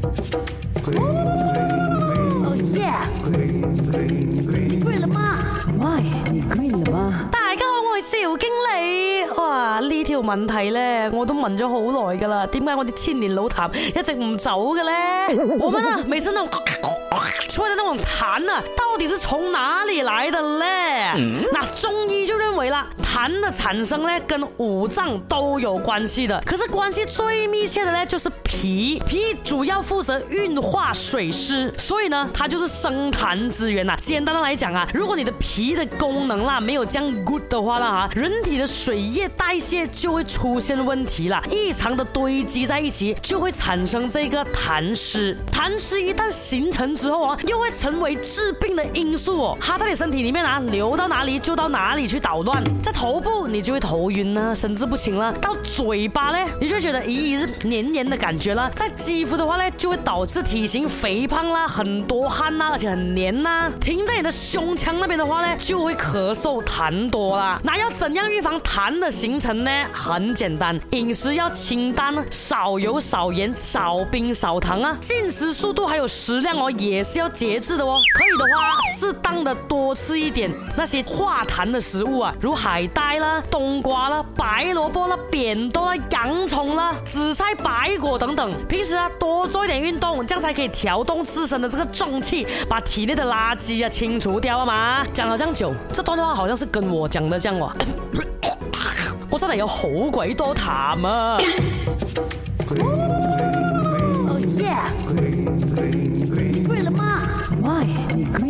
哦耶！你了吗？你了吗？大家好，我是姚经理。哇，呢条问题咧，我都问咗好耐噶啦。点解我哋千年老痰一直唔走嘅咧？好嘛，每次那种出来的那种痰啊，到底是从哪里来的咧？那中医就认为啦。痰的产生呢，跟五脏都有关系的，可是关系最密切的呢，就是脾。脾主要负责运化水湿，所以呢，它就是生痰之源呐。简单的来讲啊，如果你的脾的功能啦没有样 good 的话啦哈，人体的水液代谢就会出现问题啦，异常的堆积在一起，就会产生这个痰湿。痰湿一旦形成之后啊，又会成为治病的因素哦。它在你身体里面啊，流到哪里就到哪里去捣乱，在头。头部你就会头晕啦，神志不清了；到嘴巴呢，你就觉得咦是黏黏的感觉了；在肌肤的话呢，就会导致体型肥胖啦，很多汗呐，而且很黏呐；停在你的胸腔那边的话呢，就会咳嗽痰多啦。那要怎样预防痰的形成呢？很简单，饮食要清淡，少油少盐少冰少糖啊，进食速度还有食量哦，也是要节制的哦。可以的话，适当的多吃一点那些化痰的食物啊，如海。呆啦、冬瓜啦、白萝卜啦、扁豆啦、洋葱啦、紫菜、白果等等。平时啊，多做一点运动，这样才可以调动自身的这个重气，把体内的垃圾啊清除掉啊嘛。讲了这样久，这段话好像是跟我讲的，这讲我，我真的有好鬼多痰啊！哦耶，你不了吗？喂。